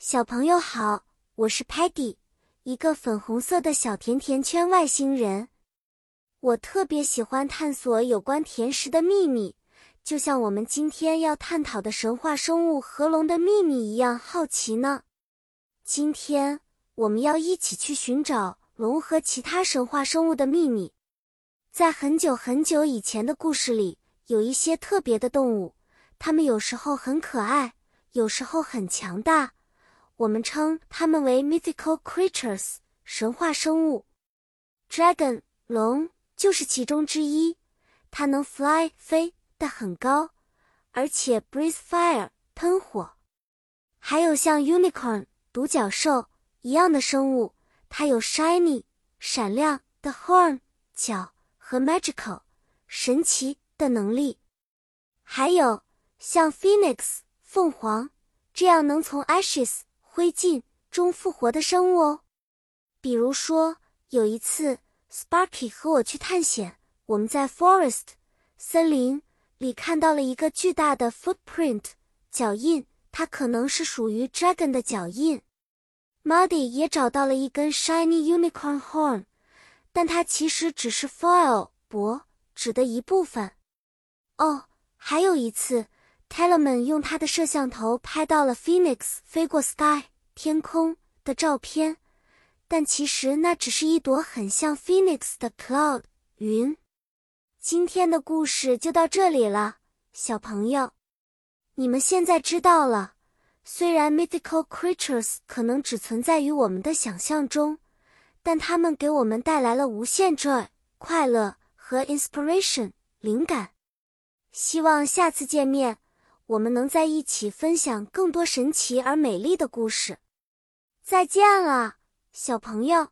小朋友好，我是 Patty，一个粉红色的小甜甜圈外星人。我特别喜欢探索有关甜食的秘密，就像我们今天要探讨的神话生物和龙的秘密一样好奇呢。今天我们要一起去寻找龙和其他神话生物的秘密。在很久很久以前的故事里，有一些特别的动物，它们有时候很可爱，有时候很强大。我们称它们为 mythical creatures 神话生物。Dragon 龙就是其中之一，它能 fly 飞得很高，而且 breathe fire 喷火。还有像 unicorn 独角兽一样的生物，它有 shiny 闪亮的 horn 角和 magical 神奇的能力。还有像 phoenix 凤凰这样能从 ashes 灰烬中复活的生物哦，比如说有一次，Sparky 和我去探险，我们在 forest 森林里看到了一个巨大的 footprint 脚印，它可能是属于 dragon 的脚印。Muddy 也找到了一根 shiny unicorn horn，但它其实只是 foil 薄纸的一部分。哦，还有一次。Tellerman 用他的摄像头拍到了 Phoenix 飞过 sky 天空的照片，但其实那只是一朵很像 Phoenix 的 cloud 云。今天的故事就到这里了，小朋友，你们现在知道了。虽然 mythical creatures 可能只存在于我们的想象中，但它们给我们带来了无限 joy 快乐和 inspiration 灵感。希望下次见面。我们能在一起分享更多神奇而美丽的故事。再见了，小朋友。